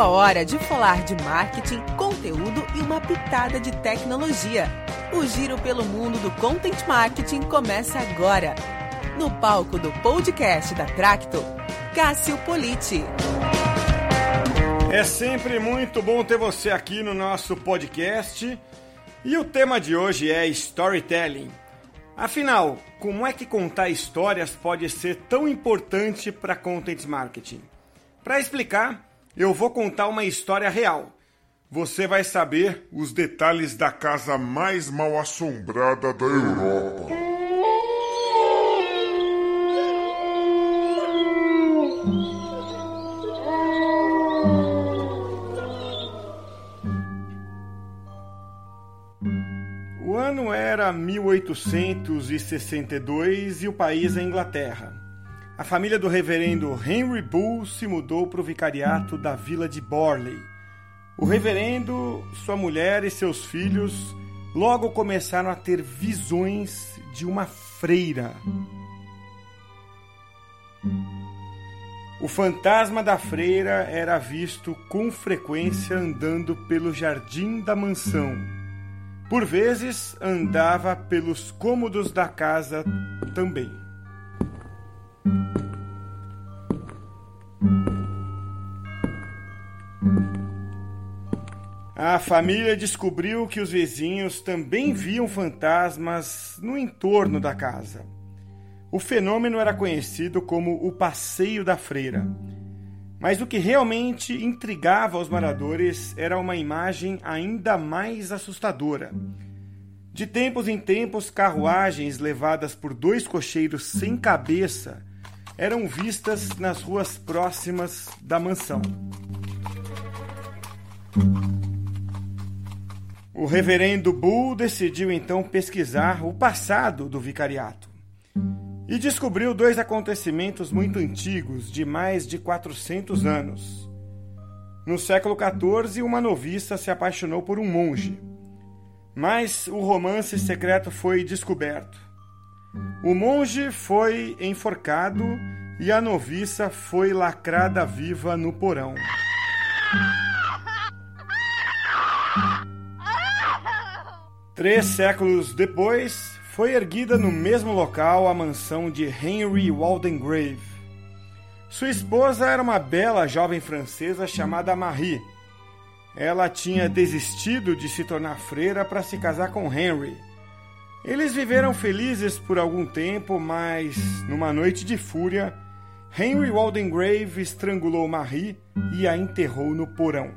A hora de falar de marketing, conteúdo e uma pitada de tecnologia. O giro pelo mundo do content marketing começa agora. No palco do podcast da Tracto, Cássio Politi. É sempre muito bom ter você aqui no nosso podcast. E o tema de hoje é storytelling. Afinal, como é que contar histórias pode ser tão importante para content marketing? Para explicar, eu vou contar uma história real. Você vai saber os detalhes da casa mais mal assombrada da Europa. O ano era 1862 e o país é Inglaterra. A família do reverendo Henry Bull se mudou para o vicariato da vila de Borley. O reverendo, sua mulher e seus filhos logo começaram a ter visões de uma freira. O fantasma da freira era visto com frequência andando pelo jardim da mansão. Por vezes andava pelos cômodos da casa também. A família descobriu que os vizinhos também viam fantasmas no entorno da casa. O fenômeno era conhecido como o Passeio da Freira. Mas o que realmente intrigava os moradores era uma imagem ainda mais assustadora. De tempos em tempos, carruagens levadas por dois cocheiros sem cabeça eram vistas nas ruas próximas da mansão. O reverendo Bull decidiu então pesquisar o passado do vicariato e descobriu dois acontecimentos muito antigos, de mais de 400 anos. No século XIV, uma noviça se apaixonou por um monge, mas o romance secreto foi descoberto. O monge foi enforcado e a noviça foi lacrada viva no porão. Três séculos depois, foi erguida no mesmo local a mansão de Henry Waldengrave. Sua esposa era uma bela jovem francesa chamada Marie. Ela tinha desistido de se tornar freira para se casar com Henry. Eles viveram felizes por algum tempo, mas numa noite de fúria, Henry Waldengrave estrangulou Marie e a enterrou no porão.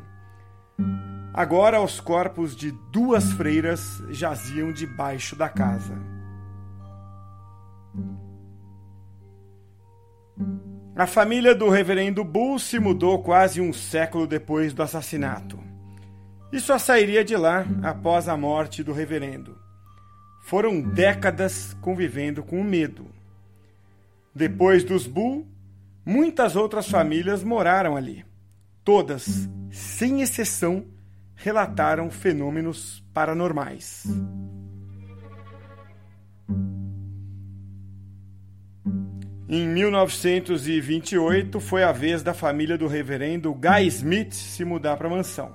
Agora os corpos de duas freiras jaziam debaixo da casa. A família do reverendo Bull se mudou quase um século depois do assassinato. E só sairia de lá após a morte do reverendo. Foram décadas convivendo com o medo. Depois dos Bull, muitas outras famílias moraram ali. Todas, sem exceção, relataram fenômenos paranormais. Em 1928 foi a vez da família do reverendo Guy Smith se mudar para a mansão.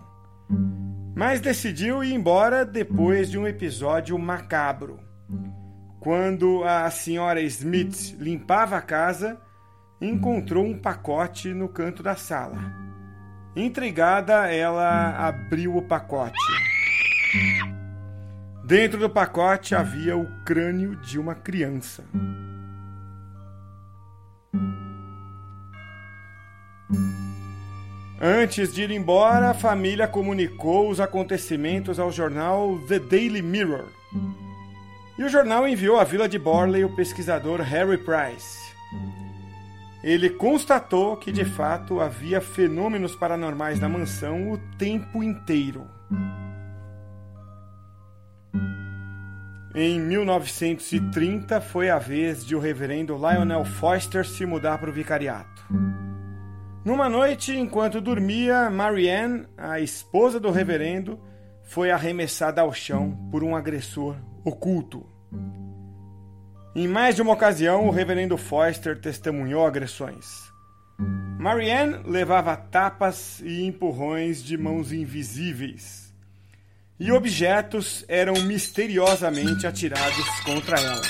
Mas decidiu ir embora depois de um episódio macabro. Quando a senhora Smith limpava a casa, encontrou um pacote no canto da sala. Intrigada, ela abriu o pacote. Dentro do pacote havia o crânio de uma criança. Antes de ir embora, a família comunicou os acontecimentos ao jornal The Daily Mirror. E o jornal enviou à vila de Borley o pesquisador Harry Price ele constatou que de fato havia fenômenos paranormais na mansão o tempo inteiro. Em 1930 foi a vez de o reverendo Lionel Foster se mudar para o vicariato. Numa noite, enquanto dormia, Marianne, a esposa do reverendo, foi arremessada ao chão por um agressor oculto. Em mais de uma ocasião, o reverendo Foster testemunhou agressões. Marianne levava tapas e empurrões de mãos invisíveis. E objetos eram misteriosamente atirados contra ela.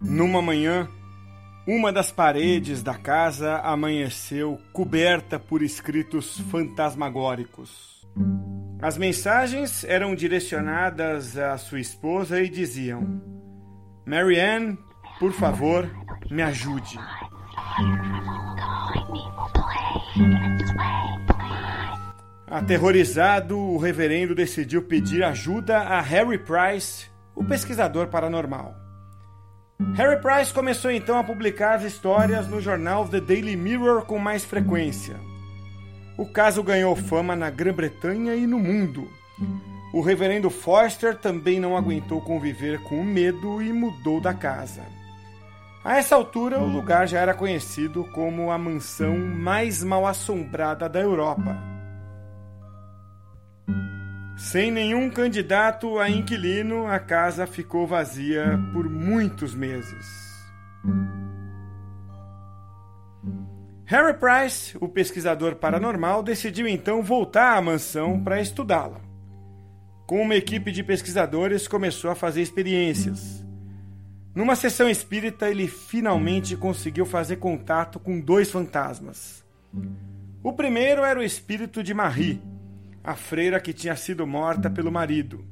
Numa manhã, uma das paredes da casa amanheceu coberta por escritos fantasmagóricos. As mensagens eram direcionadas à sua esposa e diziam: Marianne, por favor, me ajude. Aterrorizado, o reverendo decidiu pedir ajuda a Harry Price, o pesquisador paranormal. Harry Price começou então a publicar as histórias no jornal The Daily Mirror com mais frequência. O caso ganhou fama na Grã-Bretanha e no mundo. O reverendo Forster também não aguentou conviver com o medo e mudou da casa. A essa altura, o lugar já era conhecido como a mansão mais mal assombrada da Europa. Sem nenhum candidato a inquilino, a casa ficou vazia por muitos meses. Harry Price, o pesquisador paranormal, decidiu então voltar à mansão para estudá-la. Com uma equipe de pesquisadores, começou a fazer experiências. Numa sessão espírita, ele finalmente conseguiu fazer contato com dois fantasmas. O primeiro era o espírito de Marie, a freira que tinha sido morta pelo marido.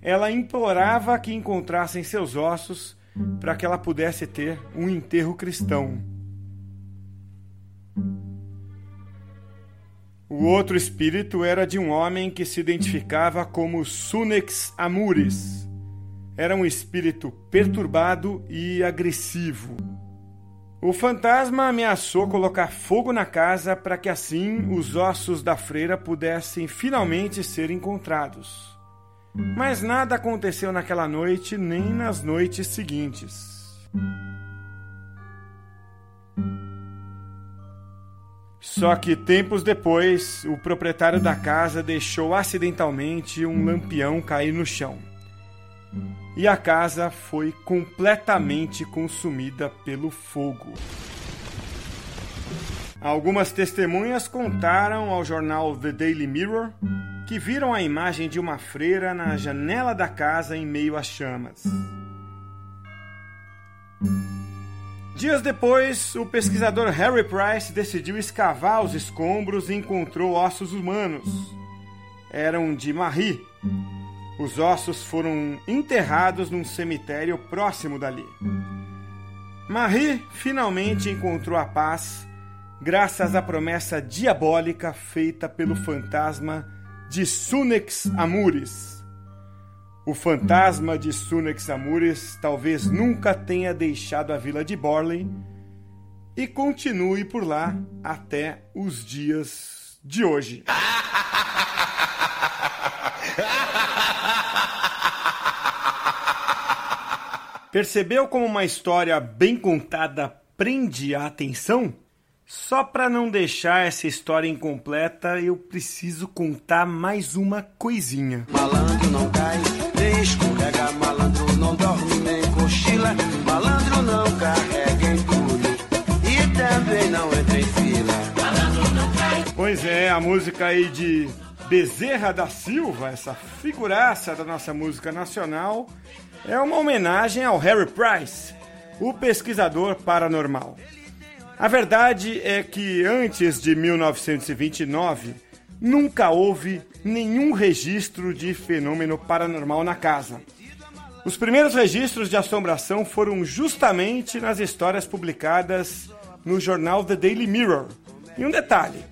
Ela implorava que encontrassem seus ossos para que ela pudesse ter um enterro cristão. O outro espírito era de um homem que se identificava como Sunex Amuris. Era um espírito perturbado e agressivo. O fantasma ameaçou colocar fogo na casa para que assim os ossos da freira pudessem finalmente ser encontrados. Mas nada aconteceu naquela noite nem nas noites seguintes. Só que tempos depois, o proprietário da casa deixou acidentalmente um lampião cair no chão e a casa foi completamente consumida pelo fogo. Algumas testemunhas contaram ao jornal The Daily Mirror que viram a imagem de uma freira na janela da casa em meio às chamas. Dias depois, o pesquisador Harry Price decidiu escavar os escombros e encontrou ossos humanos. Eram de Marie, os ossos foram enterrados num cemitério próximo dali. Marie finalmente encontrou a paz graças à promessa diabólica feita pelo fantasma de Sunex Amuris. O fantasma de Sunex Amuris talvez nunca tenha deixado a vila de Borley e continue por lá até os dias de hoje. Percebeu como uma história bem contada prende a atenção? Só para não deixar essa história incompleta, eu preciso contar mais uma coisinha. Malandro não cai, a música aí de Bezerra da Silva, essa figuraça da nossa música nacional, é uma homenagem ao Harry Price, o pesquisador paranormal. A verdade é que antes de 1929 nunca houve nenhum registro de fenômeno paranormal na casa. Os primeiros registros de assombração foram justamente nas histórias publicadas no jornal The Daily Mirror. E um detalhe: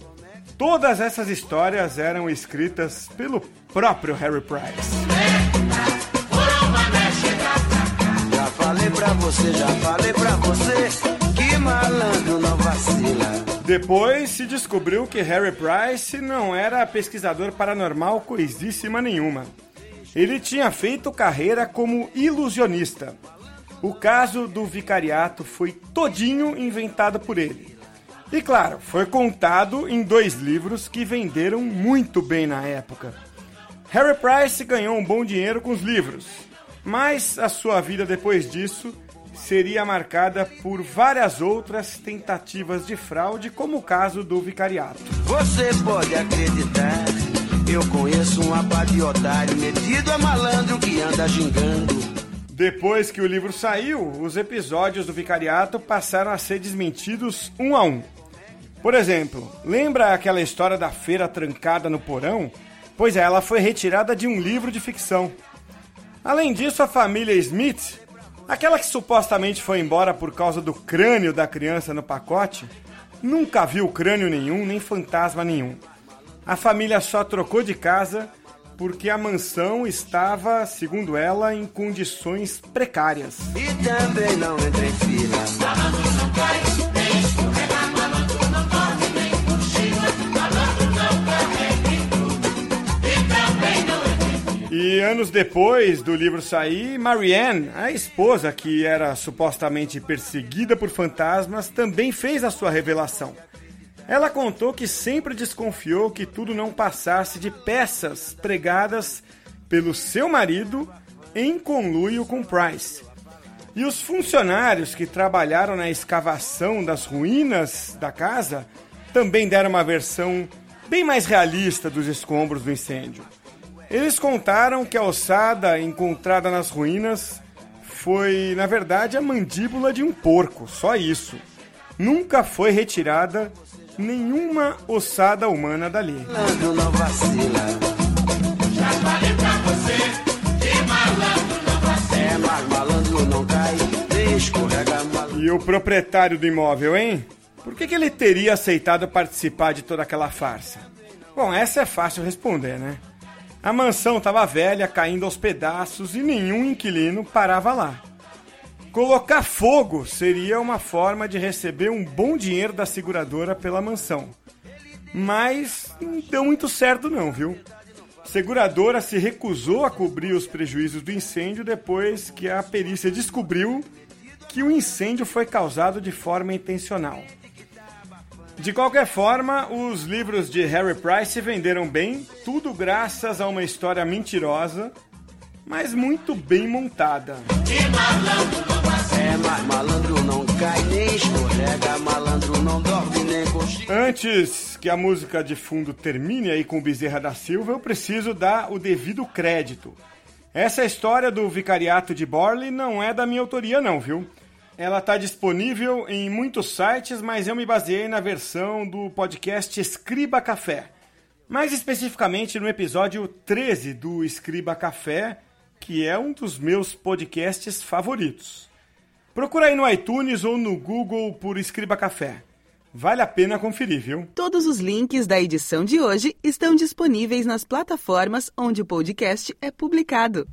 todas essas histórias eram escritas pelo próprio Harry Price. falei pra você, já falei pra você que malandro não vacila. Depois se descobriu que Harry Price não era pesquisador paranormal coisíssima nenhuma. Ele tinha feito carreira como ilusionista. O caso do vicariato foi todinho inventado por ele. E claro, foi contado em dois livros que venderam muito bem na época. Harry Price ganhou um bom dinheiro com os livros, mas a sua vida depois disso seria marcada por várias outras tentativas de fraude, como o caso do vicariato. Você pode acreditar, eu conheço um abade otário, metido a malandro que anda gingando. Depois que o livro saiu, os episódios do vicariato passaram a ser desmentidos um a um. Por exemplo, lembra aquela história da feira trancada no porão? Pois é, ela foi retirada de um livro de ficção. Além disso, a família Smith, aquela que supostamente foi embora por causa do crânio da criança no pacote, nunca viu crânio nenhum nem fantasma nenhum. A família só trocou de casa porque a mansão estava, segundo ela, em condições precárias. E também não entra em fila. E anos depois do livro sair, Marianne, a esposa que era supostamente perseguida por fantasmas, também fez a sua revelação. Ela contou que sempre desconfiou que tudo não passasse de peças pregadas pelo seu marido em conluio com Price. E os funcionários que trabalharam na escavação das ruínas da casa também deram uma versão bem mais realista dos escombros do incêndio. Eles contaram que a ossada encontrada nas ruínas foi, na verdade, a mandíbula de um porco, só isso. Nunca foi retirada nenhuma ossada humana dali. Malandro não vacila. Já falei pra você que malandro não vacila. É, mas malandro não cai, escorrega malandro. E o proprietário do imóvel, hein? Por que, que ele teria aceitado participar de toda aquela farsa? Bom, essa é fácil responder, né? A mansão estava velha, caindo aos pedaços e nenhum inquilino parava lá. Colocar fogo seria uma forma de receber um bom dinheiro da seguradora pela mansão. Mas não deu muito certo não, viu? Seguradora se recusou a cobrir os prejuízos do incêndio depois que a perícia descobriu que o incêndio foi causado de forma intencional. De qualquer forma, os livros de Harry Price venderam bem, tudo graças a uma história mentirosa, mas muito bem montada. Mas malandro não cai, nem escorrega. Malandro não dorme, nem. Antes que a música de fundo termine aí com Bezerra da Silva, eu preciso dar o devido crédito. Essa história do vicariato de Borley não é da minha autoria, não, viu? Ela está disponível em muitos sites, mas eu me baseei na versão do podcast Escriba Café. Mais especificamente no episódio 13 do Escriba Café, que é um dos meus podcasts favoritos. Procura aí no iTunes ou no Google por Escriba Café. Vale a pena conferir, viu? Todos os links da edição de hoje estão disponíveis nas plataformas onde o podcast é publicado.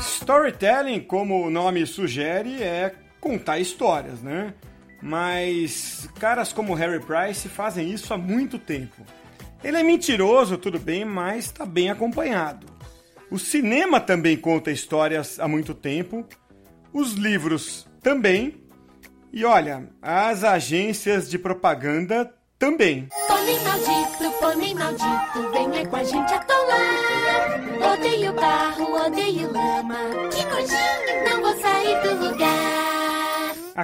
Storytelling, como o nome sugere, é contar histórias, né? Mas caras como Harry Price fazem isso há muito tempo. Ele é mentiroso, tudo bem, mas está bem acompanhado. O cinema também conta histórias há muito tempo, os livros também, e olha, as agências de propaganda também. Pônei maldito, pônei maldito, venha com a gente atolar. Odeio barro, odeio lama, que nojinho,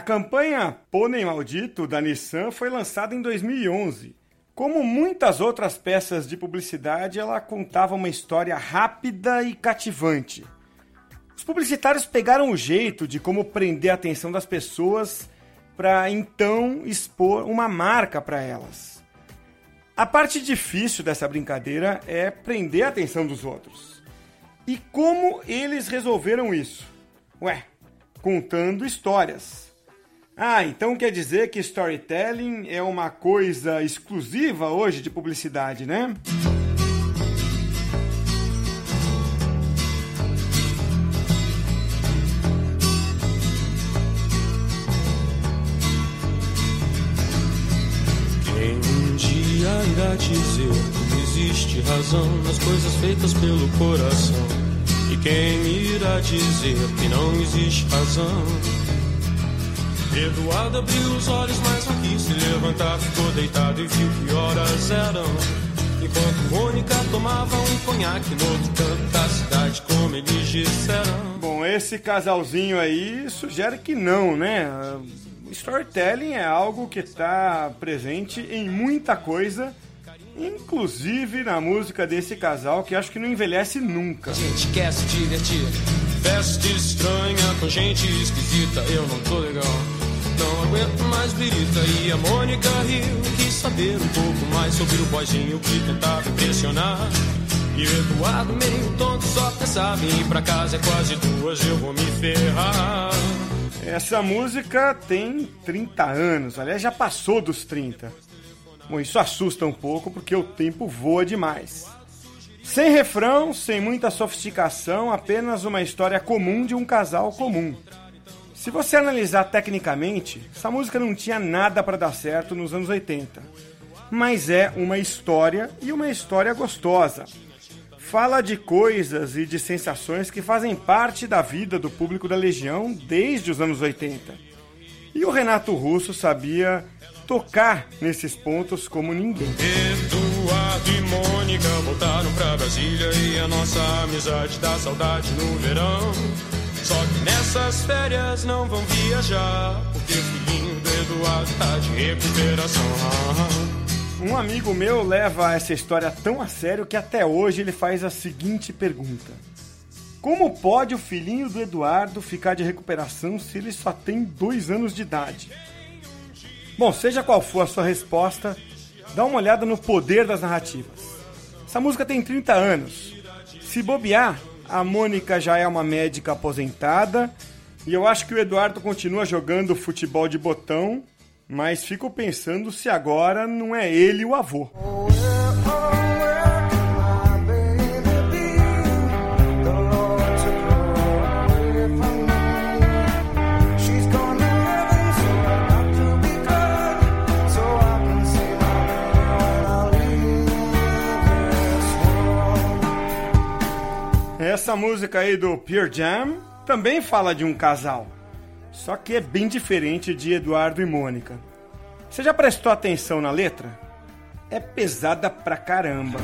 A campanha Pônei Maldito da Nissan foi lançada em 2011. Como muitas outras peças de publicidade, ela contava uma história rápida e cativante. Os publicitários pegaram o jeito de como prender a atenção das pessoas para então expor uma marca para elas. A parte difícil dessa brincadeira é prender a atenção dos outros. E como eles resolveram isso? Ué, contando histórias. Ah, então quer dizer que storytelling é uma coisa exclusiva hoje de publicidade, né? Quem um dia irá dizer que existe razão nas coisas feitas pelo coração? E quem irá dizer que não existe razão Eduardo abriu os olhos, mas não quis se levantar. Ficou deitado e viu que horas eram. Enquanto Mônica tomava um conhaque no outro canto da cidade, como eles disseram. Bom, esse casalzinho aí sugere que não, né? Storytelling é algo que está presente em muita coisa, inclusive na música desse casal, que acho que não envelhece nunca. A gente quer se divertir. Festa estranha com gente esquisita, eu não tô legal. Não aguento mais birita e a Mônica riu. Quis saber um pouco mais sobre o boizinho que tentava impressionar. E o Eduardo meio tonto só pensava em ir pra casa, é quase duas, eu vou me ferrar. Essa música tem 30 anos, aliás, já passou dos 30. Bom, isso assusta um pouco porque o tempo voa demais. Sem refrão, sem muita sofisticação, apenas uma história comum de um casal comum. Se você analisar tecnicamente, essa música não tinha nada para dar certo nos anos 80. Mas é uma história e uma história gostosa. Fala de coisas e de sensações que fazem parte da vida do público da Legião desde os anos 80. E o Renato Russo sabia tocar nesses pontos como ninguém. Eduardo e Mônica voltaram pra Brasília e a nossa amizade dá saudade no verão. Só que nessas férias não vão viajar, porque o filhinho do Eduardo tá de recuperação. Um amigo meu leva essa história tão a sério que até hoje ele faz a seguinte pergunta: Como pode o filhinho do Eduardo ficar de recuperação se ele só tem dois anos de idade? Bom, seja qual for a sua resposta, dá uma olhada no poder das narrativas. Essa música tem 30 anos. Se bobear, a Mônica já é uma médica aposentada e eu acho que o Eduardo continua jogando futebol de botão mas fico pensando se agora não é ele o avô. Essa música aí do Pure Jam também fala de um casal. Só que é bem diferente de Eduardo e Mônica. Você já prestou atenção na letra? É pesada pra caramba.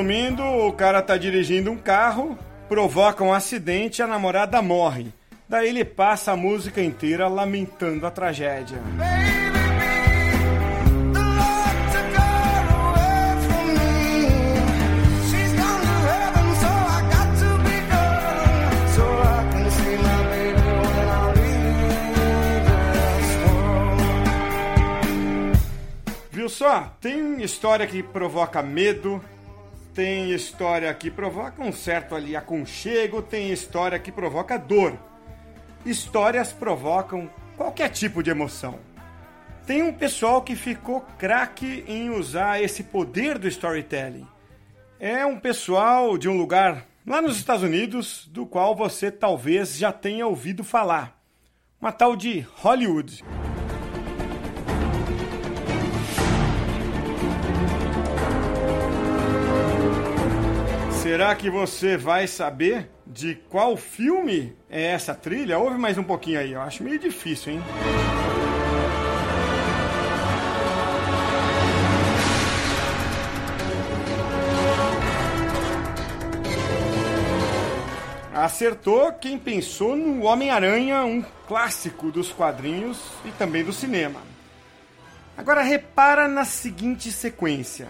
Resumindo, o cara tá dirigindo um carro, provoca um acidente e a namorada morre. Daí ele passa a música inteira lamentando a tragédia. Viu só? Tem história que provoca medo, tem história que provoca um certo ali aconchego, tem história que provoca dor. Histórias provocam qualquer tipo de emoção. Tem um pessoal que ficou craque em usar esse poder do storytelling. É um pessoal de um lugar lá nos Estados Unidos do qual você talvez já tenha ouvido falar. Uma tal de Hollywood. Será que você vai saber de qual filme é essa trilha? Ouve mais um pouquinho aí, eu acho meio difícil, hein? Acertou quem pensou no Homem-Aranha, um clássico dos quadrinhos e também do cinema. Agora repara na seguinte sequência.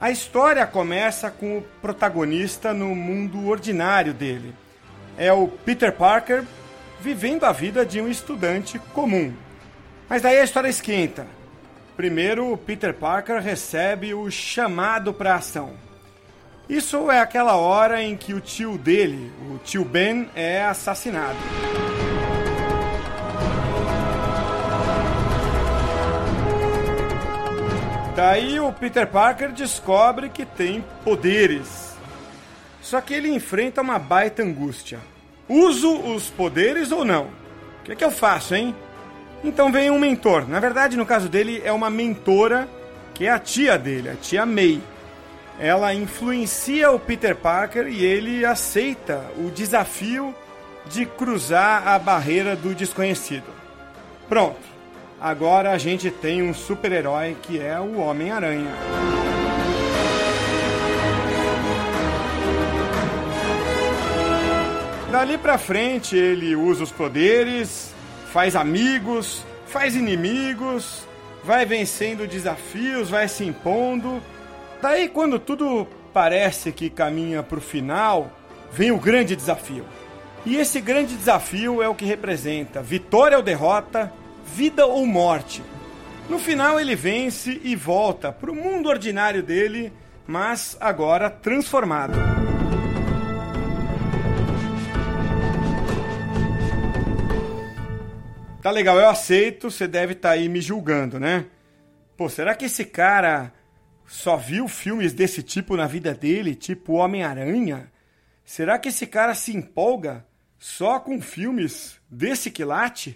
A história começa com o protagonista no mundo ordinário dele. É o Peter Parker vivendo a vida de um estudante comum. Mas daí a história esquenta. Primeiro, o Peter Parker recebe o chamado para ação. Isso é aquela hora em que o tio dele, o tio Ben, é assassinado. Daí o Peter Parker descobre que tem poderes. Só que ele enfrenta uma baita angústia. Uso os poderes ou não? O que, é que eu faço, hein? Então vem um mentor. Na verdade, no caso dele, é uma mentora que é a tia dele, a tia May. Ela influencia o Peter Parker e ele aceita o desafio de cruzar a barreira do desconhecido. Pronto. Agora a gente tem um super-herói que é o Homem-Aranha. Dali pra frente ele usa os poderes, faz amigos, faz inimigos, vai vencendo desafios, vai se impondo. Daí quando tudo parece que caminha pro final, vem o grande desafio. E esse grande desafio é o que representa vitória ou derrota, vida ou morte. No final ele vence e volta pro mundo ordinário dele, mas agora transformado. Tá legal, eu aceito, você deve estar tá aí me julgando, né? Pô, será que esse cara só viu filmes desse tipo na vida dele, tipo Homem-Aranha? Será que esse cara se empolga só com filmes desse quilate?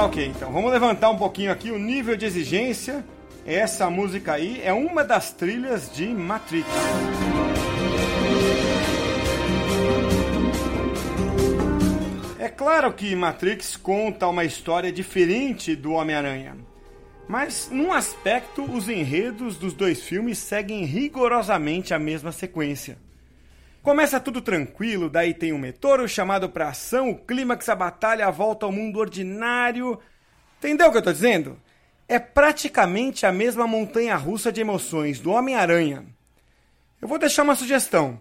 Tá ok, então vamos levantar um pouquinho aqui o nível de exigência. Essa música aí é uma das trilhas de Matrix. É claro que Matrix conta uma história diferente do Homem-Aranha. Mas, num aspecto, os enredos dos dois filmes seguem rigorosamente a mesma sequência. Começa tudo tranquilo, daí tem um meteoro chamado pra ação, o clímax, a batalha, a volta ao mundo ordinário. Entendeu o que eu tô dizendo? É praticamente a mesma montanha russa de emoções do Homem-Aranha. Eu vou deixar uma sugestão.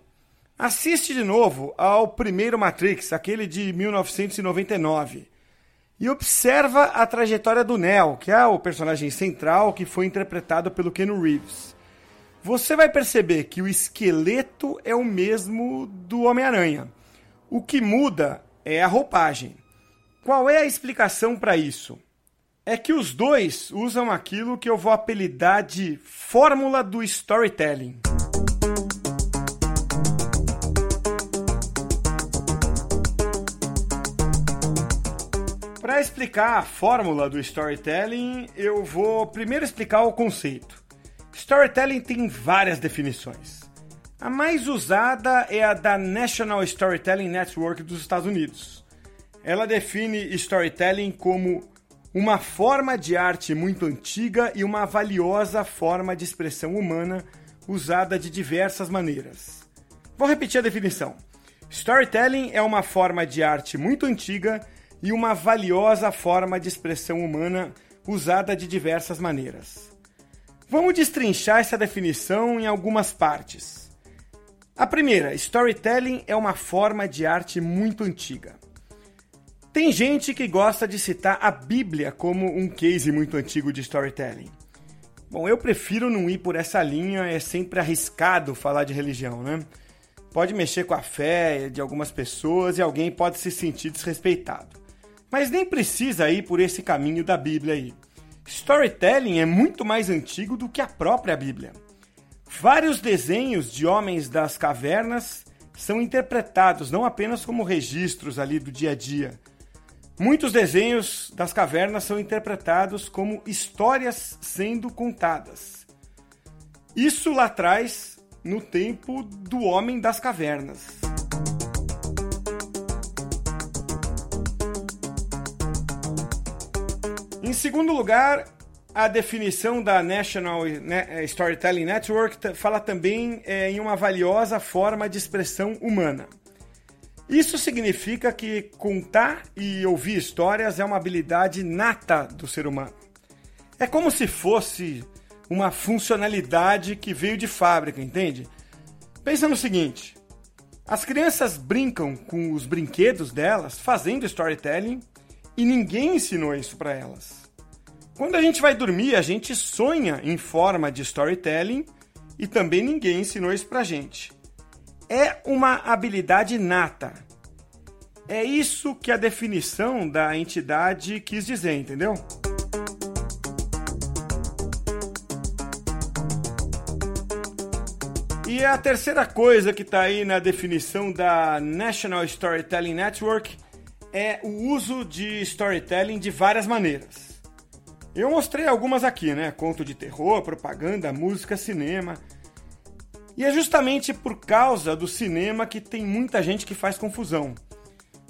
Assiste de novo ao primeiro Matrix, aquele de 1999, e observa a trajetória do Neo, que é o personagem central que foi interpretado pelo Ken Reeves você vai perceber que o esqueleto é o mesmo do Homem-Aranha. O que muda é a roupagem. Qual é a explicação para isso? É que os dois usam aquilo que eu vou apelidar de fórmula do storytelling. Para explicar a fórmula do storytelling, eu vou primeiro explicar o conceito. Storytelling tem várias definições. A mais usada é a da National Storytelling Network dos Estados Unidos. Ela define storytelling como uma forma de arte muito antiga e uma valiosa forma de expressão humana usada de diversas maneiras. Vou repetir a definição. Storytelling é uma forma de arte muito antiga e uma valiosa forma de expressão humana usada de diversas maneiras. Vamos destrinchar essa definição em algumas partes. A primeira, storytelling é uma forma de arte muito antiga. Tem gente que gosta de citar a Bíblia como um case muito antigo de storytelling. Bom, eu prefiro não ir por essa linha, é sempre arriscado falar de religião, né? Pode mexer com a fé de algumas pessoas e alguém pode se sentir desrespeitado. Mas nem precisa ir por esse caminho da Bíblia aí. Storytelling é muito mais antigo do que a própria Bíblia. Vários desenhos de homens das cavernas são interpretados não apenas como registros ali do dia a dia. Muitos desenhos das cavernas são interpretados como histórias sendo contadas. Isso lá atrás, no tempo do homem das cavernas. Em segundo lugar, a definição da National eh, Storytelling Network fala também é, em uma valiosa forma de expressão humana. Isso significa que contar e ouvir histórias é uma habilidade nata do ser humano. É como se fosse uma funcionalidade que veio de fábrica, entende? Pensa no seguinte: as crianças brincam com os brinquedos delas fazendo storytelling e ninguém ensinou isso para elas. Quando a gente vai dormir, a gente sonha em forma de storytelling e também ninguém ensinou isso pra gente. É uma habilidade nata. É isso que a definição da entidade quis dizer, entendeu? E a terceira coisa que está aí na definição da National Storytelling Network é o uso de storytelling de várias maneiras. Eu mostrei algumas aqui, né? Conto de terror, propaganda, música, cinema. E é justamente por causa do cinema que tem muita gente que faz confusão.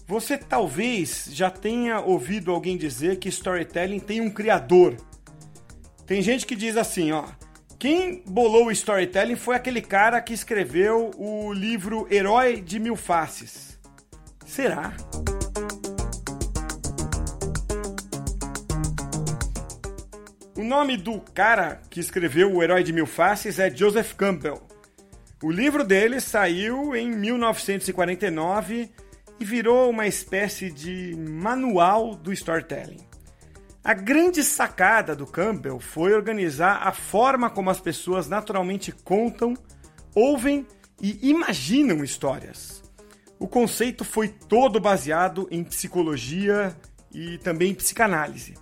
Você talvez já tenha ouvido alguém dizer que storytelling tem um criador. Tem gente que diz assim, ó, quem bolou o storytelling foi aquele cara que escreveu o livro Herói de Mil Faces. Será? Nome do cara que escreveu O Herói de Mil Faces é Joseph Campbell. O livro dele saiu em 1949 e virou uma espécie de manual do storytelling. A grande sacada do Campbell foi organizar a forma como as pessoas naturalmente contam, ouvem e imaginam histórias. O conceito foi todo baseado em psicologia e também em psicanálise.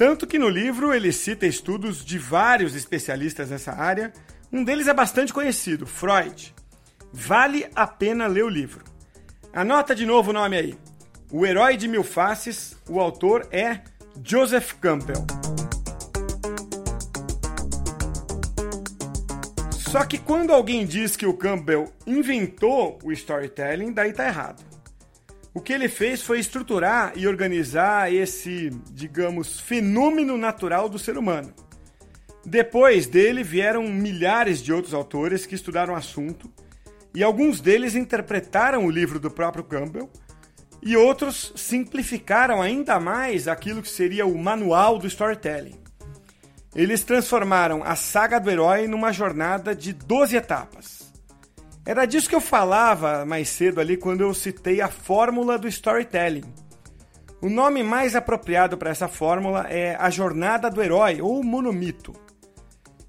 Tanto que no livro ele cita estudos de vários especialistas nessa área. Um deles é bastante conhecido, Freud. Vale a pena ler o livro. Anota de novo o nome aí. O Herói de Mil Faces, o autor é Joseph Campbell. Só que quando alguém diz que o Campbell inventou o storytelling, daí tá errado. O que ele fez foi estruturar e organizar esse, digamos, fenômeno natural do ser humano. Depois dele vieram milhares de outros autores que estudaram o assunto, e alguns deles interpretaram o livro do próprio Campbell e outros simplificaram ainda mais aquilo que seria o manual do storytelling. Eles transformaram a saga do herói numa jornada de 12 etapas. Era disso que eu falava mais cedo ali quando eu citei a fórmula do storytelling. O nome mais apropriado para essa fórmula é a jornada do herói ou monomito.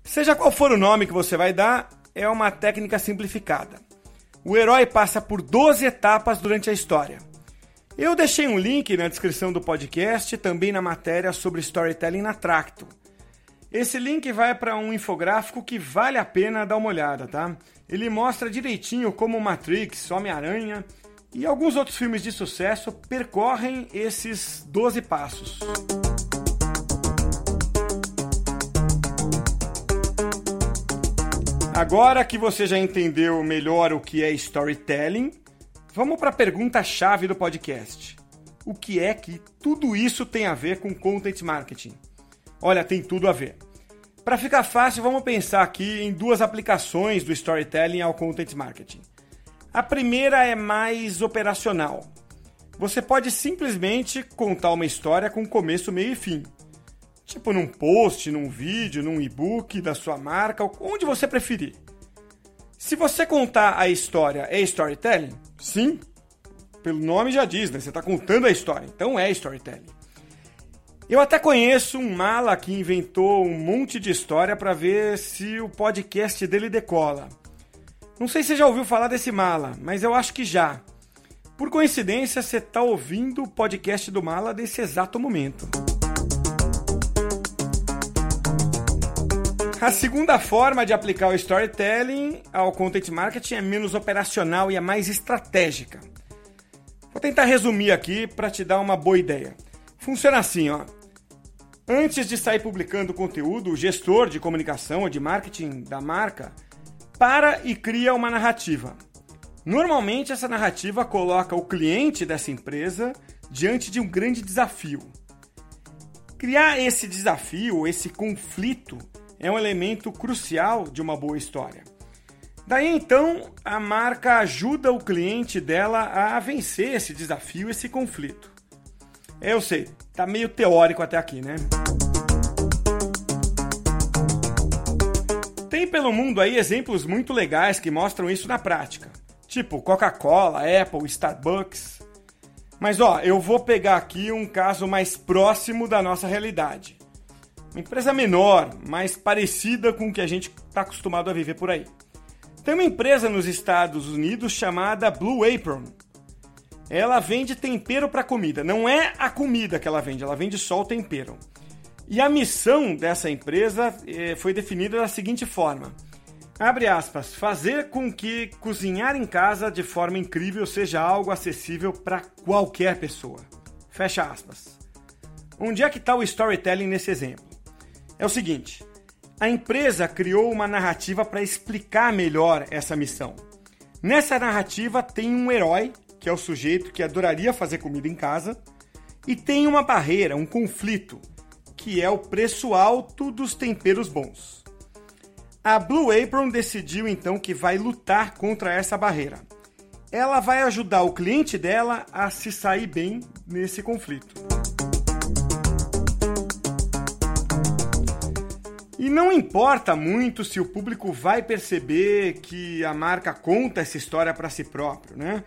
Seja qual for o nome que você vai dar, é uma técnica simplificada. O herói passa por 12 etapas durante a história. Eu deixei um link na descrição do podcast, também na matéria sobre storytelling na Tracto. Esse link vai para um infográfico que vale a pena dar uma olhada, tá? Ele mostra direitinho como Matrix, Homem-Aranha e alguns outros filmes de sucesso percorrem esses 12 passos. Agora que você já entendeu melhor o que é storytelling, Vamos para a pergunta-chave do podcast. O que é que tudo isso tem a ver com content marketing? Olha, tem tudo a ver. Para ficar fácil, vamos pensar aqui em duas aplicações do storytelling ao content marketing. A primeira é mais operacional. Você pode simplesmente contar uma história com começo, meio e fim. Tipo num post, num vídeo, num e-book da sua marca, onde você preferir. Se você contar a história é storytelling, sim, pelo nome já diz, né? Você está contando a história, então é storytelling. Eu até conheço um mala que inventou um monte de história para ver se o podcast dele decola. Não sei se você já ouviu falar desse mala, mas eu acho que já. Por coincidência, você está ouvindo o podcast do mala nesse exato momento. A segunda forma de aplicar o storytelling ao content marketing é menos operacional e é mais estratégica. Vou tentar resumir aqui para te dar uma boa ideia. Funciona assim, ó. Antes de sair publicando conteúdo, o gestor de comunicação ou de marketing da marca para e cria uma narrativa. Normalmente essa narrativa coloca o cliente dessa empresa diante de um grande desafio. Criar esse desafio, esse conflito, é um elemento crucial de uma boa história. Daí então, a marca ajuda o cliente dela a vencer esse desafio, esse conflito. Eu sei, tá meio teórico até aqui, né? Tem pelo mundo aí exemplos muito legais que mostram isso na prática. Tipo Coca-Cola, Apple, Starbucks. Mas ó, eu vou pegar aqui um caso mais próximo da nossa realidade uma empresa menor, mais parecida com o que a gente está acostumado a viver por aí. Tem uma empresa nos Estados Unidos chamada Blue Apron. Ela vende tempero para comida. Não é a comida que ela vende, ela vende só o tempero. E a missão dessa empresa eh, foi definida da seguinte forma: abre aspas, fazer com que cozinhar em casa de forma incrível seja algo acessível para qualquer pessoa. Fecha aspas. Onde é que está o storytelling nesse exemplo? É o seguinte: a empresa criou uma narrativa para explicar melhor essa missão. Nessa narrativa tem um herói, que é o sujeito que adoraria fazer comida em casa, e tem uma barreira, um conflito, que é o preço alto dos temperos bons. A Blue Apron decidiu então que vai lutar contra essa barreira. Ela vai ajudar o cliente dela a se sair bem nesse conflito. E não importa muito se o público vai perceber que a marca conta essa história para si próprio, né?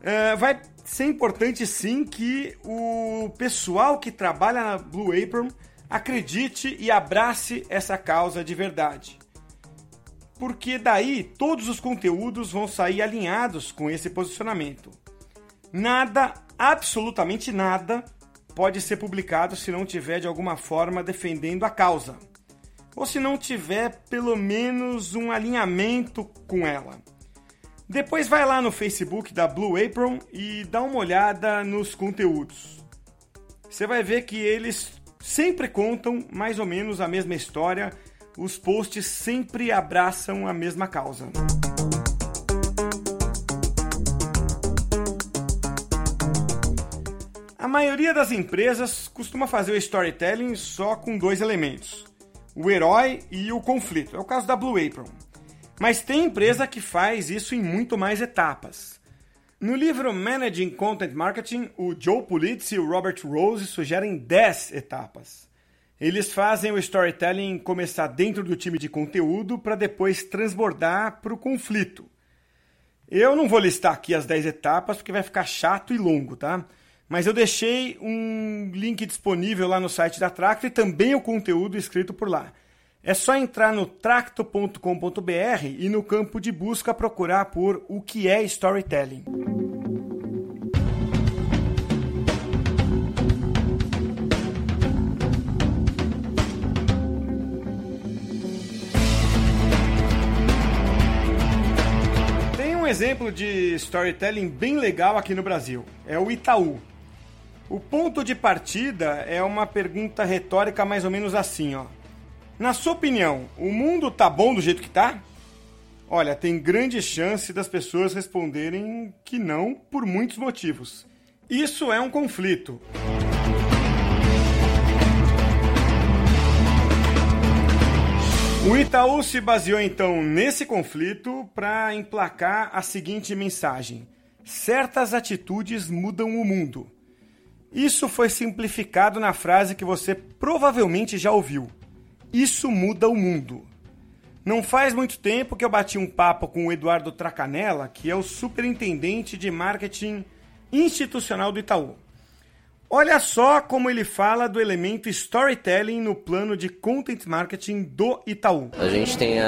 É, vai ser importante sim que o pessoal que trabalha na Blue Apron acredite e abrace essa causa de verdade. Porque daí todos os conteúdos vão sair alinhados com esse posicionamento. Nada, absolutamente nada, pode ser publicado se não tiver de alguma forma defendendo a causa ou se não tiver pelo menos um alinhamento com ela. Depois vai lá no Facebook da Blue Apron e dá uma olhada nos conteúdos. Você vai ver que eles sempre contam mais ou menos a mesma história, os posts sempre abraçam a mesma causa. A maioria das empresas costuma fazer o storytelling só com dois elementos: o herói e o conflito. É o caso da Blue Apron. Mas tem empresa que faz isso em muito mais etapas. No livro Managing Content Marketing, o Joe Pulitz e o Robert Rose sugerem 10 etapas. Eles fazem o storytelling começar dentro do time de conteúdo para depois transbordar para o conflito. Eu não vou listar aqui as 10 etapas porque vai ficar chato e longo, tá? Mas eu deixei um link disponível lá no site da Tracto e também o conteúdo escrito por lá. É só entrar no tracto.com.br e no campo de busca procurar por o que é storytelling. Tem um exemplo de storytelling bem legal aqui no Brasil. É o Itaú. O ponto de partida é uma pergunta retórica mais ou menos assim, ó. Na sua opinião, o mundo tá bom do jeito que tá? Olha, tem grande chance das pessoas responderem que não por muitos motivos. Isso é um conflito. O Itaú se baseou então nesse conflito para emplacar a seguinte mensagem: certas atitudes mudam o mundo. Isso foi simplificado na frase que você provavelmente já ouviu. Isso muda o mundo. Não faz muito tempo que eu bati um papo com o Eduardo Tracanella, que é o superintendente de marketing institucional do Itaú. Olha só como ele fala do elemento storytelling no plano de content marketing do Itaú. A gente tem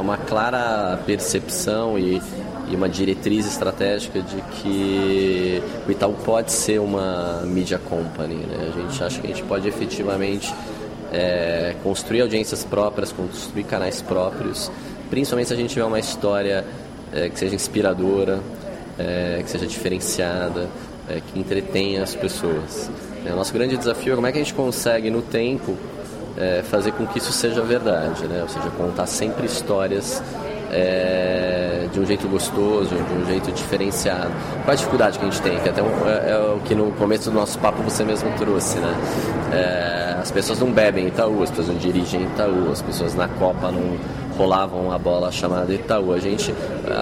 uma clara percepção e, e, uma diretriz estratégica de que o Itaú pode ser uma media company. Né? A gente acha que a gente pode efetivamente é, construir audiências próprias, construir canais próprios, principalmente se a gente tiver uma história é, que seja inspiradora, é, que seja diferenciada é, que entretenha as pessoas. É, o nosso grande desafio é como é que a gente consegue, no tempo, é, fazer com que isso seja verdade, né? ou seja, contar sempre histórias é, de um jeito gostoso, de um jeito diferenciado. Qual a dificuldade que a gente tem? Que até um, é, é, o que no começo do nosso papo você mesmo trouxe, né? É, as pessoas não bebem Itaú, as pessoas não dirigem Itaú, as pessoas na Copa não rolavam a bola chamada Itaú. A gente,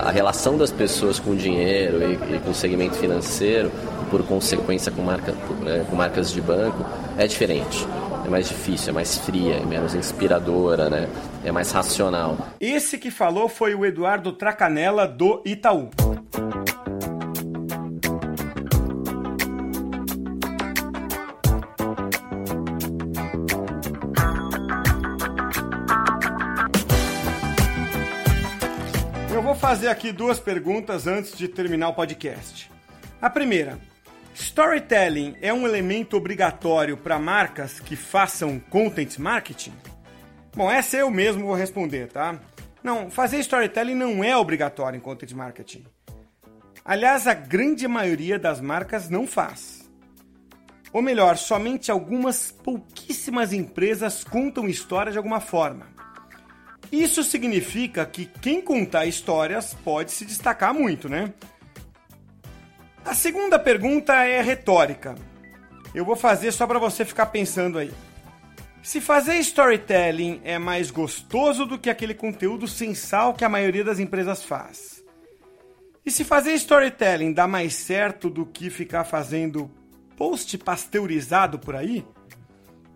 a relação das pessoas com dinheiro e, e com o segmento financeiro por consequência com, marca, é, com marcas de banco, é diferente. É mais difícil, é mais fria, é menos inspiradora, né? É mais racional. Esse que falou foi o Eduardo Tracanella do Itaú. Eu vou fazer aqui duas perguntas antes de terminar o podcast. A primeira: storytelling é um elemento obrigatório para marcas que façam content marketing? Bom, essa eu mesmo vou responder, tá? Não, fazer storytelling não é obrigatório em content marketing. Aliás, a grande maioria das marcas não faz. Ou melhor, somente algumas pouquíssimas empresas contam histórias de alguma forma. Isso significa que quem contar histórias pode se destacar muito, né? A segunda pergunta é retórica. Eu vou fazer só para você ficar pensando aí. Se fazer storytelling é mais gostoso do que aquele conteúdo sensal que a maioria das empresas faz. E se fazer storytelling dá mais certo do que ficar fazendo post pasteurizado por aí,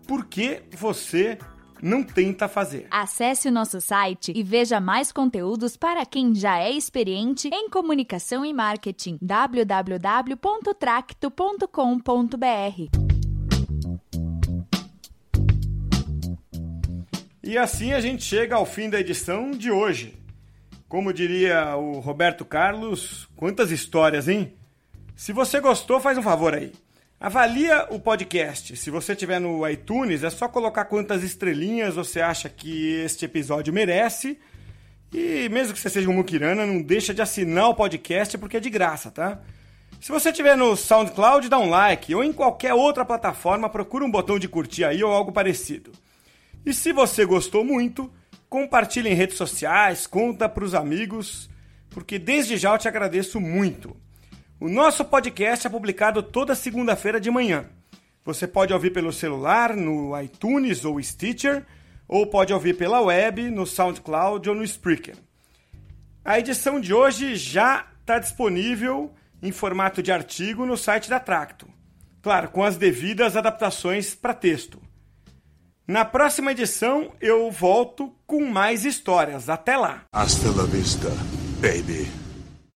por que você não tenta fazer? Acesse o nosso site e veja mais conteúdos para quem já é experiente em comunicação e marketing. www.tracto.com.br E assim a gente chega ao fim da edição de hoje. Como diria o Roberto Carlos, quantas histórias, hein? Se você gostou, faz um favor aí. Avalia o podcast. Se você estiver no iTunes, é só colocar quantas estrelinhas você acha que este episódio merece. E mesmo que você seja um muquirana, não deixa de assinar o podcast porque é de graça, tá? Se você estiver no SoundCloud, dá um like. Ou em qualquer outra plataforma, procura um botão de curtir aí ou algo parecido. E se você gostou muito, compartilhe em redes sociais, conta para os amigos, porque desde já eu te agradeço muito. O nosso podcast é publicado toda segunda-feira de manhã. Você pode ouvir pelo celular, no iTunes ou Stitcher, ou pode ouvir pela web, no SoundCloud ou no Spreaker. A edição de hoje já está disponível em formato de artigo no site da Tracto. Claro, com as devidas adaptações para texto. Na próxima edição eu volto com mais histórias. Até lá! Hasta la vista, baby.